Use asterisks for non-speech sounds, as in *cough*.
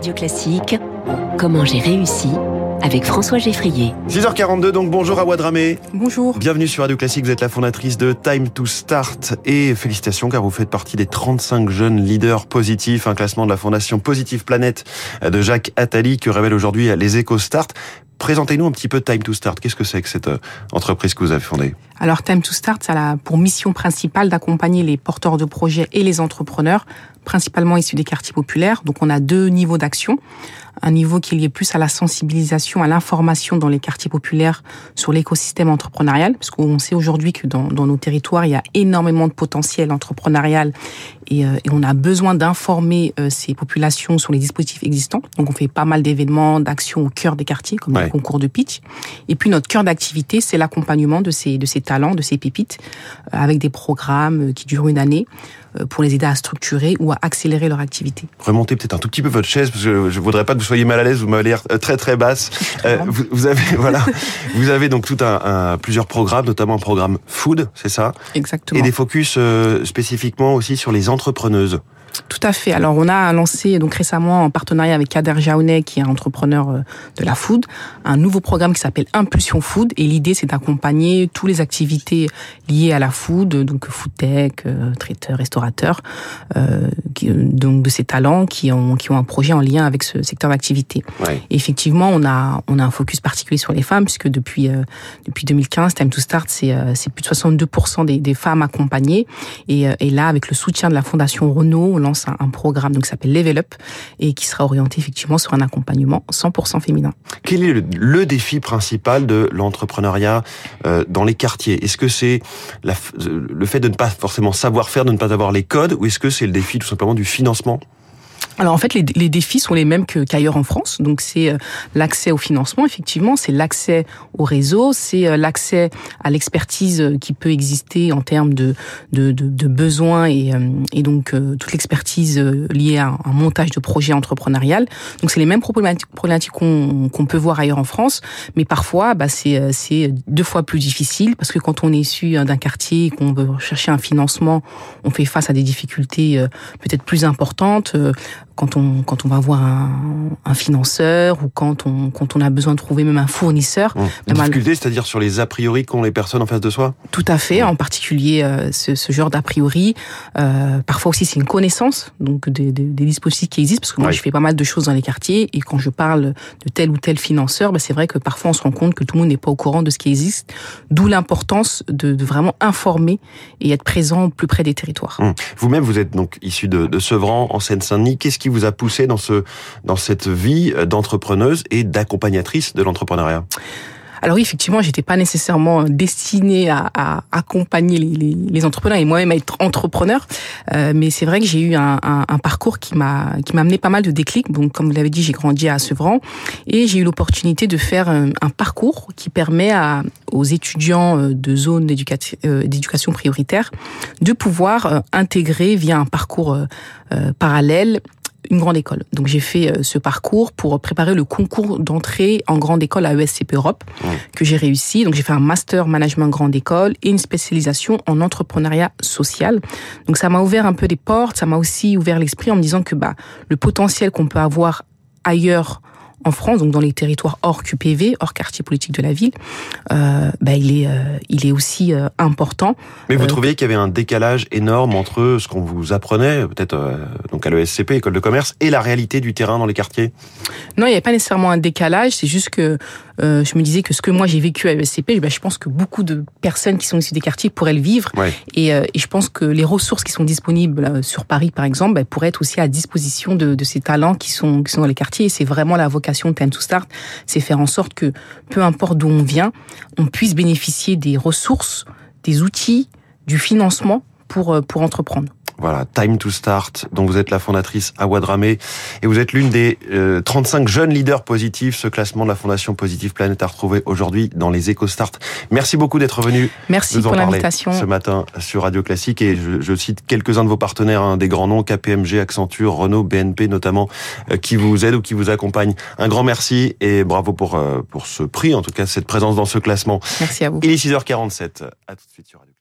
Radio Classique, comment j'ai réussi avec François Geffrier. 6h42, donc bonjour à Wadramé. Bonjour. Bienvenue sur Radio Classique, vous êtes la fondatrice de Time to Start et félicitations car vous faites partie des 35 jeunes leaders positifs, un classement de la fondation Positive Planète de Jacques Attali que révèle aujourd'hui les EcoStart. Présentez-nous un petit peu Time to Start. Qu'est-ce que c'est que cette euh, entreprise que vous avez fondée? Alors Time to Start, ça a pour mission principale d'accompagner les porteurs de projets et les entrepreneurs, principalement issus des quartiers populaires. Donc on a deux niveaux d'action un niveau qui est lié plus à la sensibilisation, à l'information dans les quartiers populaires sur l'écosystème entrepreneurial, parce qu'on sait aujourd'hui que dans, dans, nos territoires, il y a énormément de potentiel entrepreneurial et, euh, et on a besoin d'informer euh, ces populations sur les dispositifs existants. Donc on fait pas mal d'événements, d'actions au cœur des quartiers, comme ouais. Concours de pitch. Et puis notre cœur d'activité, c'est l'accompagnement de ces, de ces talents, de ces pépites, euh, avec des programmes qui durent une année pour les aider à structurer ou à accélérer leur activité. Remontez peut-être un tout petit peu votre chaise parce que je voudrais pas que vous soyez mal à l'aise. Vous m'avez l'air très très basse. *laughs* Euh, vous, vous, avez *laughs* voilà, vous avez donc tout un, un, plusieurs programmes, notamment un programme food, c'est ça? Exactement. Et des focus euh, spécifiquement aussi sur les entrepreneuses. Tout à fait. Alors, on a lancé donc récemment en partenariat avec Kader Jaounet, qui est un entrepreneur de la food, un nouveau programme qui s'appelle Impulsion Food. Et l'idée, c'est d'accompagner toutes les activités liées à la food, donc food tech, traiteurs, restaurateurs, euh, donc de ces talents qui ont qui ont un projet en lien avec ce secteur d'activité. Ouais. Effectivement, on a on a un focus particulier sur les femmes, puisque depuis euh, depuis 2015, Time to Start, c'est euh, c'est plus de 62% des, des femmes accompagnées. Et, et là, avec le soutien de la Fondation Renault, lance un, programme donc qui s'appelle Level Up et qui sera orienté effectivement sur un accompagnement 100% féminin. Quel est le, défi principal de l'entrepreneuriat euh, dans les quartiers? Est-ce que c'est le fait de ne pas forcément savoir faire, de ne pas avoir les codes, ou est-ce que c'est le défi tout simplement du financement? Alors en fait, les, les, défis sont les mêmes qu'ailleurs en France. Donc c'est l'accès au financement, effectivement, c'est l'accès au réseau, c'est l'accès à l'expertise qui peut exister en termes de, de, de, de besoins et, et donc toute l'expertise liée à un montage de projet entrepreneurial. Donc c'est les mêmes problématiques qu'on qu peut voir ailleurs en France, mais parfois bah, c'est deux fois plus difficile parce que quand on est issu d'un quartier et qu'on veut chercher un financement, on fait face à des difficultés peut-être plus importantes quand on quand on va voir un, un, financeur ou quand on quand on a besoin de trouver même un fournisseur. Mmh. Difficulté, c'est-à-dire sur les a priori qu'ont les personnes en face de soi. Tout à fait, mmh. en particulier euh, ce, ce, genre d'a priori. Euh, parfois aussi, c'est une connaissance donc des, des, des, dispositifs qui existent parce que moi, oui. je fais pas mal de choses dans les quartiers et quand je parle de tel ou tel financeur, bah, c'est vrai que parfois on se rend compte que tout le monde n'est pas au courant de ce qui existe. D'où l'importance de, de, vraiment informer et être présent plus près des territoires. Mmh. Vous-même, vous êtes donc issu de, de Sevran, en Seine-Saint-Denis. Qu'est-ce qui vous a poussé dans ce dans cette vie d'entrepreneuse et d'accompagnatrice de l'entrepreneuriat alors oui, effectivement, j'étais pas nécessairement destinée à, accompagner les, entrepreneurs et moi-même à être entrepreneur, euh, mais c'est vrai que j'ai eu un, parcours qui m'a qui m'a amené pas mal de déclics. Donc, comme vous l'avez dit, j'ai grandi à Sevran et j'ai eu l'opportunité de faire un, un, parcours qui permet à, aux étudiants euh, de zones euh, d'éducation prioritaire de pouvoir intégrer via un parcours parallèle une grande école. Donc j'ai fait ce parcours pour préparer le concours d'entrée en grande école à ESCP Europe mmh. que j'ai réussi. Donc j'ai fait un master management grande école et une spécialisation en entrepreneuriat social. Donc ça m'a ouvert un peu des portes, ça m'a aussi ouvert l'esprit en me disant que bah le potentiel qu'on peut avoir ailleurs en France, donc dans les territoires hors QPV, hors quartier politique de la ville, euh, bah, il est, euh, il est aussi euh, important. Mais vous trouviez qu'il y avait un décalage énorme entre ce qu'on vous apprenait, peut-être donc à l'ESCP, école de commerce, et la réalité du terrain dans les quartiers? Non, il n'y avait pas nécessairement un décalage. C'est juste que je me disais que ce que moi j'ai vécu à l'ESCP, bah, je pense que beaucoup de personnes qui sont issues des quartiers pourraient le vivre. Ouais. Et, et, je pense que les ressources qui sont disponibles sur Paris, par exemple, bah, pourraient être aussi à disposition de, de ces talents qui sont, qui sont dans les quartiers. Et c'est vraiment la vocation de Time to Start, c'est faire en sorte que, peu importe d'où on vient, on puisse bénéficier des ressources, des outils, du financement pour, pour entreprendre. Voilà, Time to Start, dont vous êtes la fondatrice à Wadramé, et vous êtes l'une des euh, 35 jeunes leaders positifs. Ce classement de la Fondation Positive Planète à retrouver aujourd'hui dans les EcoStart. Merci beaucoup d'être venu Merci nous pour l'invitation. ce matin sur Radio Classique. Et je, je cite quelques-uns de vos partenaires, hein, des grands noms, KPMG, Accenture, Renault, BNP notamment, euh, qui vous aident ou qui vous accompagnent. Un grand merci et bravo pour, euh, pour ce prix, en tout cas cette présence dans ce classement. Merci à vous. Il est 6h47. À tout de suite sur Radio